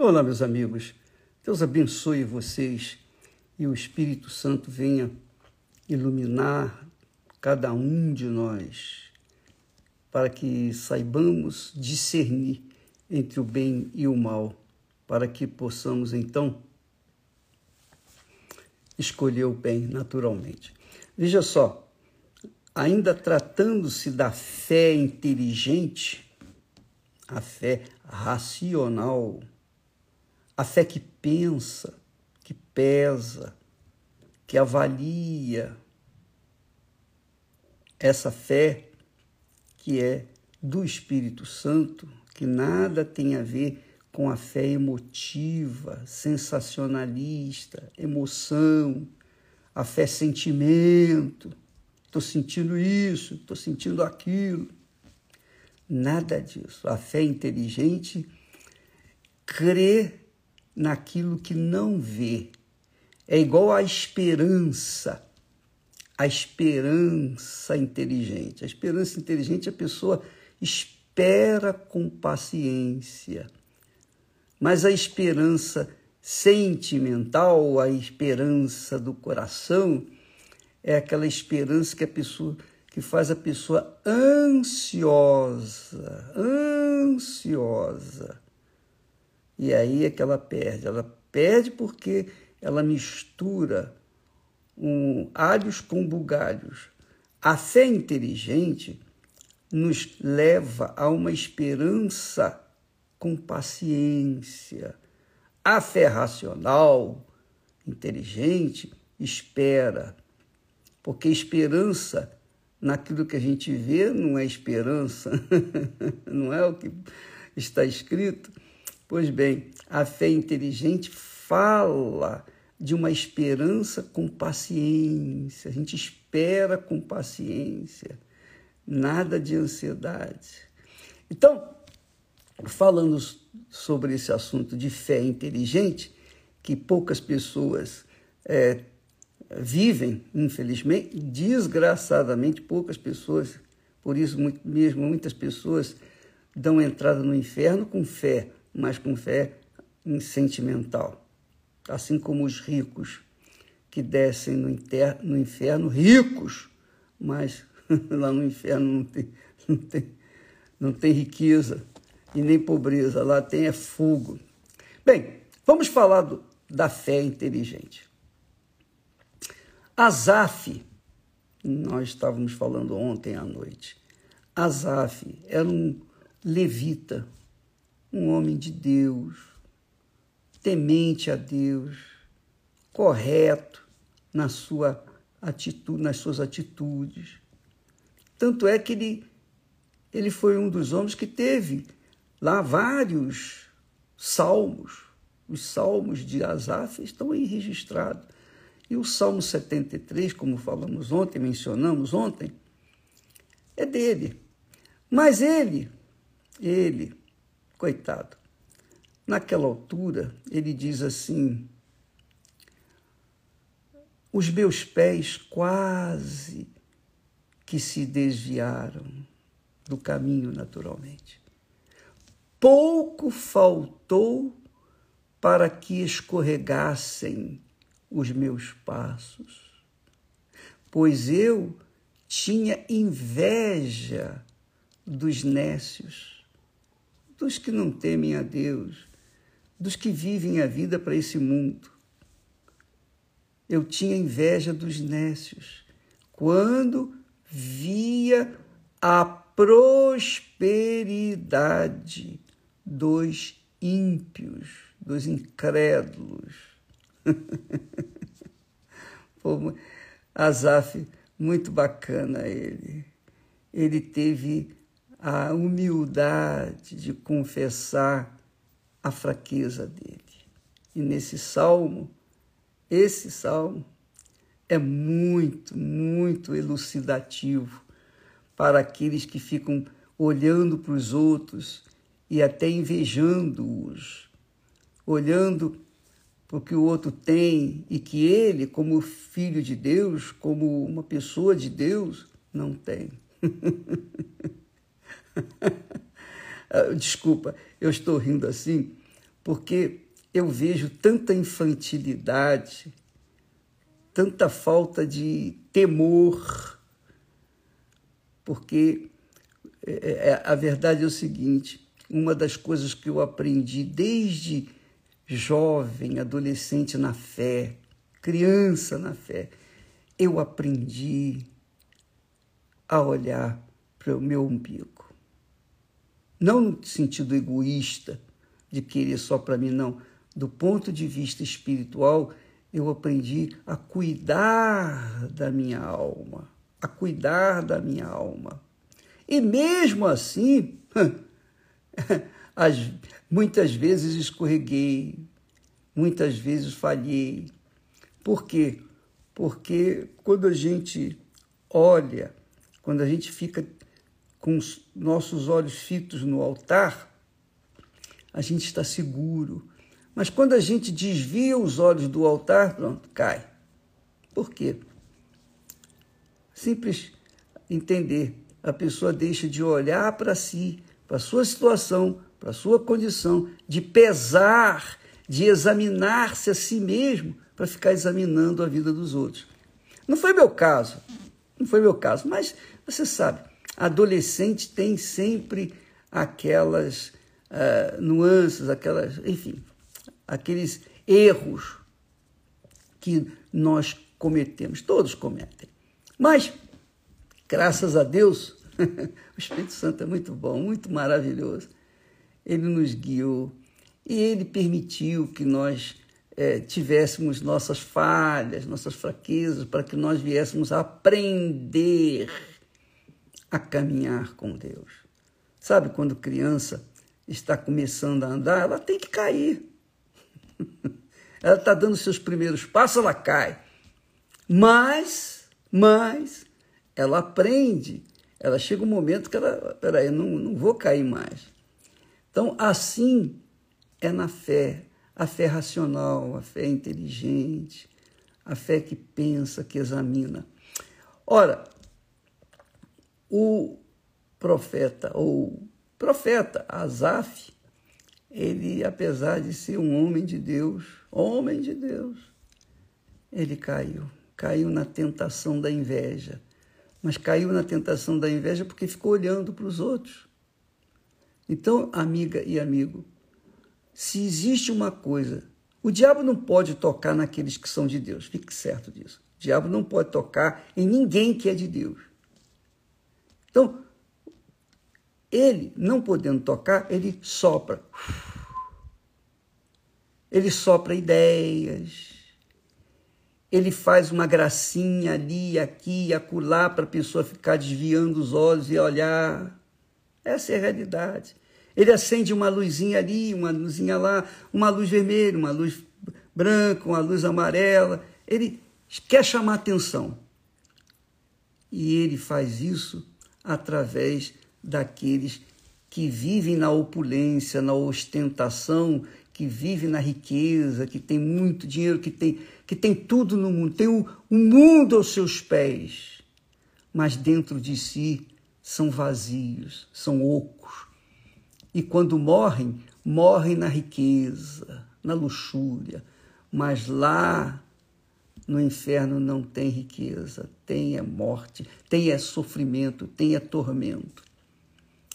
Olá, meus amigos. Deus abençoe vocês e o Espírito Santo venha iluminar cada um de nós para que saibamos discernir entre o bem e o mal, para que possamos então escolher o bem naturalmente. Veja só, ainda tratando-se da fé inteligente, a fé racional, a fé que pensa, que pesa, que avalia, essa fé que é do Espírito Santo, que nada tem a ver com a fé emotiva, sensacionalista, emoção, a fé sentimento. Estou sentindo isso, estou sentindo aquilo. Nada disso. A fé inteligente crê naquilo que não vê. É igual à esperança. A esperança inteligente. A esperança inteligente, a pessoa espera com paciência. Mas a esperança sentimental, a esperança do coração, é aquela esperança que a pessoa que faz a pessoa ansiosa, ansiosa. E aí é que ela perde. Ela perde porque ela mistura um, alhos com bugalhos. A fé inteligente nos leva a uma esperança com paciência. A fé racional, inteligente, espera, porque esperança naquilo que a gente vê não é esperança, não é o que está escrito. Pois bem, a fé inteligente fala de uma esperança com paciência. A gente espera com paciência, nada de ansiedade. Então, falando sobre esse assunto de fé inteligente, que poucas pessoas é, vivem, infelizmente, desgraçadamente, poucas pessoas, por isso mesmo muitas pessoas dão entrada no inferno com fé, mas com fé sentimental. Assim como os ricos que descem no, inter, no inferno, ricos, mas lá no inferno não tem, não, tem, não tem riqueza e nem pobreza, lá tem é fogo. Bem, vamos falar do, da fé inteligente. Asaf, nós estávamos falando ontem à noite, Asaf era um levita, um homem de Deus, temente a Deus, correto na sua atitude, nas suas atitudes. Tanto é que ele, ele foi um dos homens que teve lá vários salmos. Os salmos de Asaf estão aí registrados. E o Salmo 73, como falamos ontem, mencionamos ontem, é dele. Mas ele, ele, coitado, naquela altura, ele diz assim: os meus pés quase que se desviaram do caminho naturalmente. Pouco faltou para que escorregassem os meus passos, pois eu tinha inveja dos nécios, dos que não temem a Deus, dos que vivem a vida para esse mundo. Eu tinha inveja dos nécios quando via a prosperidade dos ímpios, dos incrédulos. Azaf, muito bacana ele. Ele teve a humildade de confessar a fraqueza dele. E nesse salmo, esse salmo é muito, muito elucidativo para aqueles que ficam olhando para os outros e até invejando-os, olhando para o que o outro tem e que ele, como filho de Deus, como uma pessoa de Deus, não tem. Desculpa, eu estou rindo assim porque eu vejo tanta infantilidade, tanta falta de temor, porque é, é, a verdade é o seguinte: uma das coisas que eu aprendi desde jovem, adolescente na fé, criança na fé, eu aprendi a olhar para o meu umbigo. Não no sentido egoísta de querer só para mim, não. Do ponto de vista espiritual, eu aprendi a cuidar da minha alma, a cuidar da minha alma. E mesmo assim, as, muitas vezes escorreguei, muitas vezes falhei. Por quê? Porque quando a gente olha, quando a gente fica com os nossos olhos fitos no altar, a gente está seguro. Mas quando a gente desvia os olhos do altar, pronto, cai. Por quê? Simples entender. A pessoa deixa de olhar para si, para sua situação, para sua condição, de pesar, de examinar-se a si mesmo para ficar examinando a vida dos outros. Não foi meu caso, não foi meu caso, mas você sabe, adolescente tem sempre aquelas uh, nuances, aquelas, enfim, aqueles erros que nós cometemos, todos cometem. Mas, graças a Deus, o Espírito Santo é muito bom, muito maravilhoso. Ele nos guiou e ele permitiu que nós é, tivéssemos nossas falhas, nossas fraquezas, para que nós viéssemos aprender a caminhar com Deus. Sabe quando criança está começando a andar, ela tem que cair. ela está dando seus primeiros passos, ela cai. Mas, mas, ela aprende. Ela chega um momento que ela, peraí, não, não vou cair mais. Então, assim é na fé. A fé racional, a fé inteligente, a fé que pensa, que examina. Ora, o profeta, ou profeta Asaf, ele, apesar de ser um homem de Deus, homem de Deus, ele caiu. Caiu na tentação da inveja. Mas caiu na tentação da inveja porque ficou olhando para os outros. Então, amiga e amigo, se existe uma coisa, o diabo não pode tocar naqueles que são de Deus, fique certo disso. O diabo não pode tocar em ninguém que é de Deus. Então, ele, não podendo tocar, ele sopra. Ele sopra ideias. Ele faz uma gracinha ali, aqui, acolá, para a pessoa ficar desviando os olhos e olhar. Essa é a realidade. Ele acende uma luzinha ali, uma luzinha lá, uma luz vermelha, uma luz branca, uma luz amarela. Ele quer chamar atenção. E ele faz isso através daqueles que vivem na opulência, na ostentação, que vivem na riqueza, que tem muito dinheiro, que tem, que tem tudo no mundo, tem o, o mundo aos seus pés, mas dentro de si são vazios, são ocos. E quando morrem, morrem na riqueza, na luxúria, mas lá no inferno não tem riqueza, tem é morte, tem é sofrimento, tem é tormento.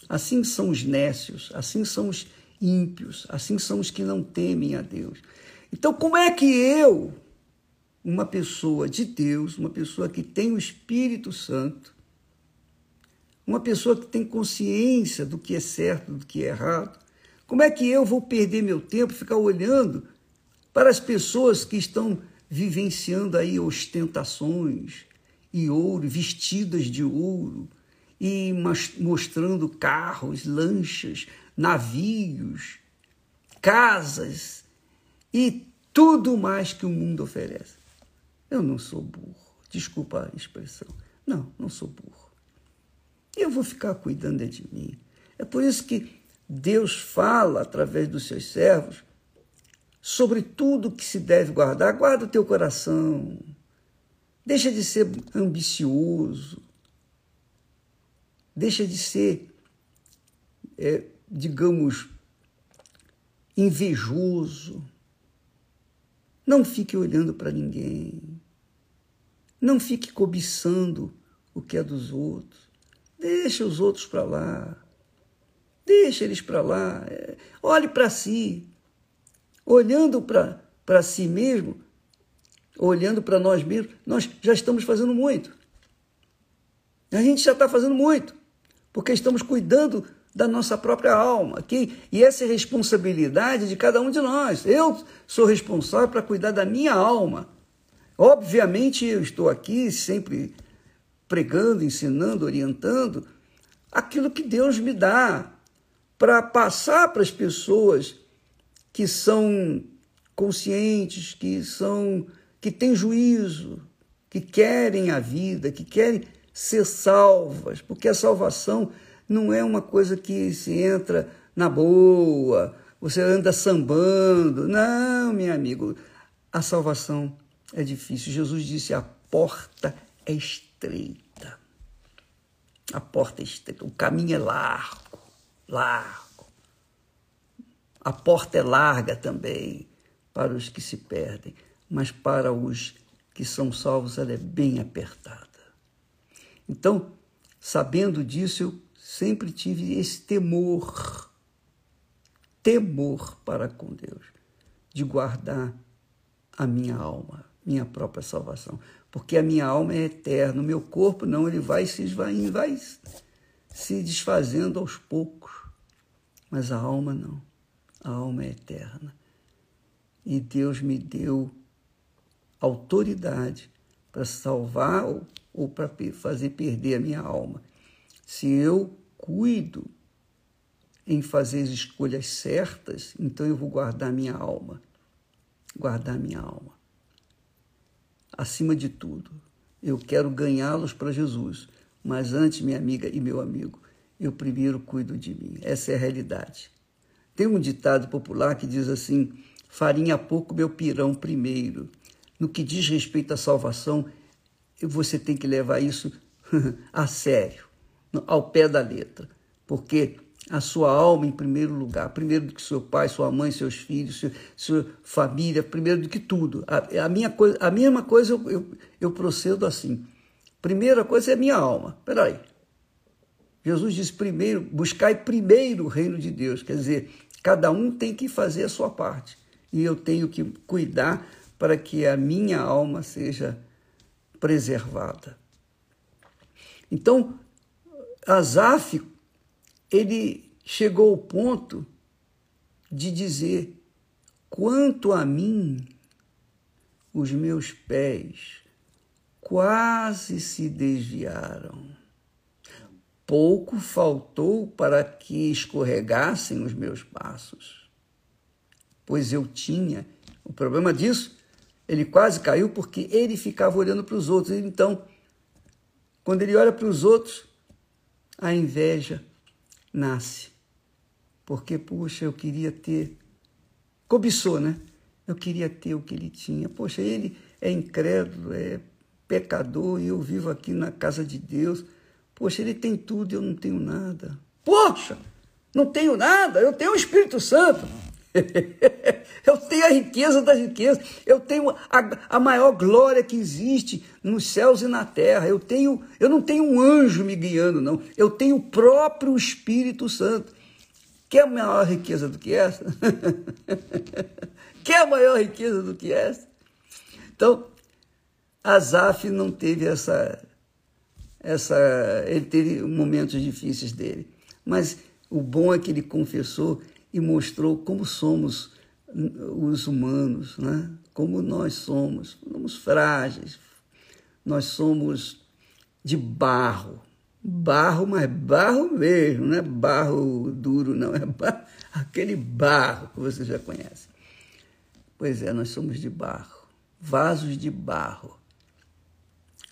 Assim são os nécios, assim são os ímpios, assim são os que não temem a Deus. Então, como é que eu, uma pessoa de Deus, uma pessoa que tem o Espírito Santo, uma pessoa que tem consciência do que é certo, do que é errado, como é que eu vou perder meu tempo, ficar olhando para as pessoas que estão vivenciando aí ostentações e ouro, vestidas de ouro, e mostrando carros, lanchas, navios, casas e tudo mais que o mundo oferece. Eu não sou burro, desculpa a expressão. Não, não sou burro. Eu vou ficar cuidando de mim. É por isso que Deus fala através dos seus servos sobre tudo que se deve guardar. Guarda o teu coração. Deixa de ser ambicioso. Deixa de ser, é, digamos, invejoso. Não fique olhando para ninguém. Não fique cobiçando o que é dos outros. Deixa os outros para lá. Deixa eles para lá. Olhe para si. Olhando para si mesmo, olhando para nós mesmos, nós já estamos fazendo muito. A gente já está fazendo muito, porque estamos cuidando da nossa própria alma. aqui E essa é responsabilidade de cada um de nós. Eu sou responsável para cuidar da minha alma. Obviamente, eu estou aqui sempre pregando, ensinando, orientando aquilo que Deus me dá para passar para as pessoas que são conscientes, que são que têm juízo, que querem a vida, que querem ser salvas, porque a salvação não é uma coisa que se entra na boa, você anda sambando. Não, meu amigo, a salvação é difícil. Jesus disse: a porta é estreita. A porta é estreita, o caminho é largo, largo. A porta é larga também para os que se perdem, mas para os que são salvos ela é bem apertada. Então, sabendo disso, eu sempre tive esse temor, temor para com Deus, de guardar a minha alma, minha própria salvação, porque a minha alma é eterna, o meu corpo não, ele vai se esvaindo, vai se desfazendo aos poucos, mas a alma não, a alma é eterna. E Deus me deu autoridade para salvar ou, ou para fazer perder a minha alma. Se eu cuido em fazer as escolhas certas, então eu vou guardar minha alma. Guardar minha alma. Acima de tudo, eu quero ganhá-los para Jesus. Mas antes, minha amiga e meu amigo, eu primeiro cuido de mim. Essa é a realidade. Tem um ditado popular que diz assim: farinha pouco, meu pirão primeiro. No que diz respeito à salvação, você tem que levar isso a sério ao pé da letra, porque a sua alma em primeiro lugar, primeiro do que seu pai, sua mãe, seus filhos, sua, sua família, primeiro do que tudo. A, a, minha coisa, a mesma coisa eu, eu, eu procedo assim. Primeira coisa é a minha alma. Peraí. Jesus disse primeiro, buscai primeiro o reino de Deus. Quer dizer, cada um tem que fazer a sua parte. E eu tenho que cuidar para que a minha alma seja preservada. Então, Asaf, ele chegou ao ponto de dizer: quanto a mim, os meus pés quase se desviaram. Pouco faltou para que escorregassem os meus passos, pois eu tinha. O problema disso, ele quase caiu porque ele ficava olhando para os outros. Então, quando ele olha para os outros, a inveja nasce. Porque, puxa, eu queria ter. Cobiçou, né? Eu queria ter o que ele tinha. Poxa, ele é incrédulo, é pecador e eu vivo aqui na casa de Deus. Poxa, ele tem tudo e eu não tenho nada. Poxa, não tenho nada, eu tenho o Espírito Santo. eu tenho a riqueza das riquezas, eu tenho a, a maior glória que existe nos céus e na terra. Eu tenho, eu não tenho um anjo me guiando, não. Eu tenho o próprio Espírito Santo. Quer maior riqueza do que essa? Quer maior riqueza do que essa? Então, Azaf não teve essa, essa. Ele teve momentos difíceis dele. Mas o bom é que ele confessou e mostrou como somos os humanos, né? como nós somos. Somos frágeis, nós somos de barro. Barro, mas barro mesmo, não é barro duro, não, é barro, aquele barro que você já conhece. Pois é, nós somos de barro, vasos de barro.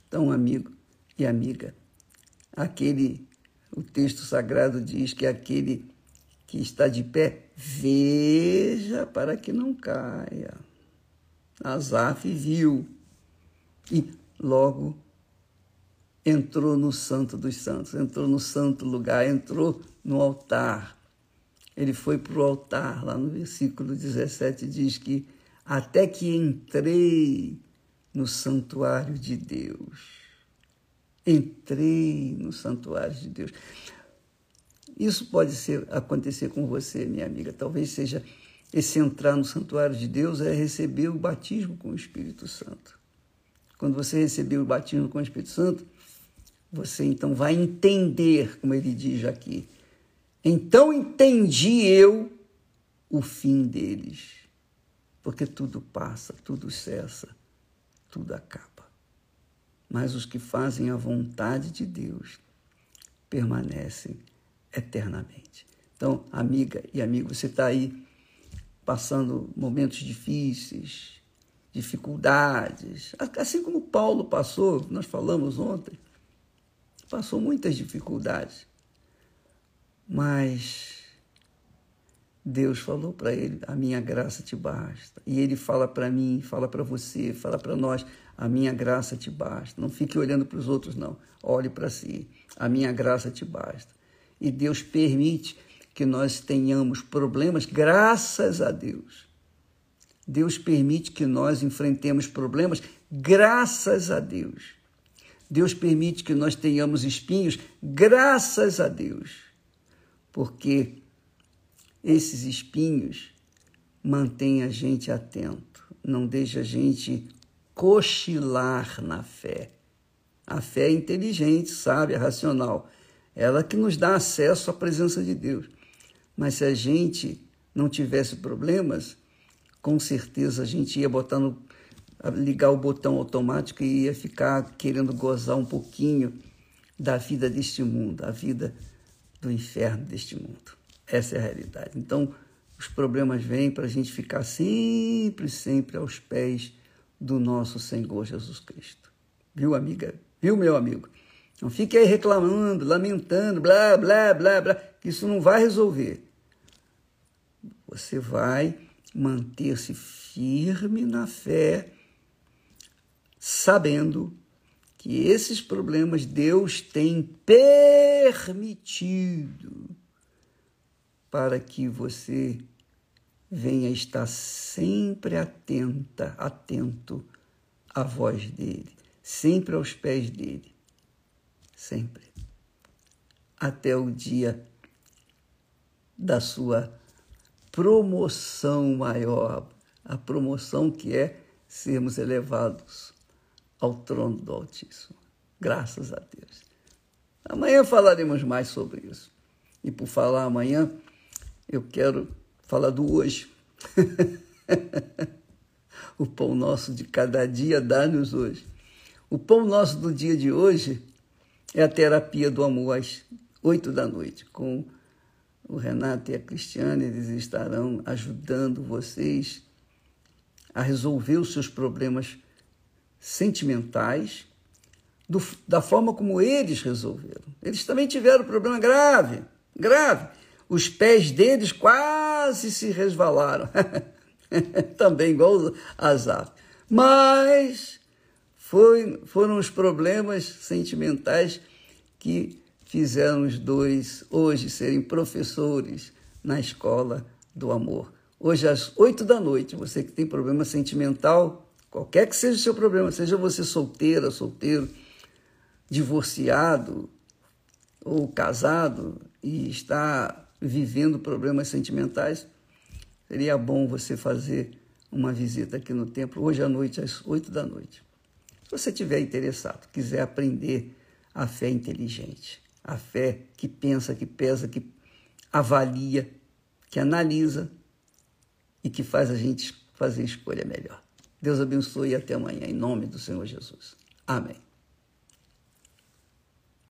Então, amigo e amiga, aquele, o texto sagrado diz que aquele que está de pé, veja para que não caia. Asaf viu e logo entrou no Santo dos Santos, entrou no santo lugar, entrou no altar ele foi para o altar, lá no versículo 17 diz que até que entrei no santuário de Deus. Entrei no santuário de Deus. Isso pode ser, acontecer com você, minha amiga. Talvez seja esse entrar no santuário de Deus é receber o batismo com o Espírito Santo. Quando você receber o batismo com o Espírito Santo, você então vai entender, como ele diz aqui. Então entendi eu o fim deles. Porque tudo passa, tudo cessa, tudo acaba. Mas os que fazem a vontade de Deus permanecem eternamente. Então, amiga e amigo, você está aí passando momentos difíceis, dificuldades, assim como Paulo passou, nós falamos ontem, passou muitas dificuldades, mas Deus falou para ele: A minha graça te basta. E ele fala para mim, fala para você, fala para nós: A minha graça te basta. Não fique olhando para os outros, não. Olhe para si. A minha graça te basta. E Deus permite que nós tenhamos problemas, graças a Deus. Deus permite que nós enfrentemos problemas, graças a Deus. Deus permite que nós tenhamos espinhos, graças a Deus. Porque esses espinhos mantêm a gente atento, não deixa a gente cochilar na fé. A fé é inteligente, sábia, racional. Ela que nos dá acesso à presença de Deus. Mas se a gente não tivesse problemas, com certeza a gente ia botar no, ligar o botão automático e ia ficar querendo gozar um pouquinho da vida deste mundo, a vida do inferno deste mundo. Essa é a realidade. Então, os problemas vêm para a gente ficar sempre, sempre aos pés do nosso Senhor Jesus Cristo. Viu, amiga? Viu, meu amigo? Não fique aí reclamando, lamentando, blá, blá, blá, blá, que isso não vai resolver. Você vai manter-se firme na fé, sabendo que esses problemas Deus tem permitido para que você venha estar sempre atenta, atento à voz dele, sempre aos pés dele, sempre, até o dia da sua promoção maior, a promoção que é sermos elevados ao trono do Altíssimo. Graças a Deus. Amanhã falaremos mais sobre isso. E por falar amanhã, eu quero falar do hoje. o pão nosso de cada dia dá-nos hoje. O pão nosso do dia de hoje é a terapia do amor às oito da noite. Com o Renato e a Cristiane, eles estarão ajudando vocês a resolver os seus problemas sentimentais do, da forma como eles resolveram. Eles também tiveram problema grave, grave os pés deles quase se resvalaram. Também igual Azar. Mas foi, foram os problemas sentimentais que fizeram os dois hoje serem professores na escola do amor. Hoje, às oito da noite, você que tem problema sentimental, qualquer que seja o seu problema, seja você solteira, solteiro, divorciado ou casado e está vivendo problemas sentimentais, seria bom você fazer uma visita aqui no templo hoje à noite, às oito da noite. Se você estiver interessado, quiser aprender a fé inteligente, a fé que pensa, que pesa, que avalia, que analisa e que faz a gente fazer escolha melhor. Deus abençoe e até amanhã, em nome do Senhor Jesus. Amém.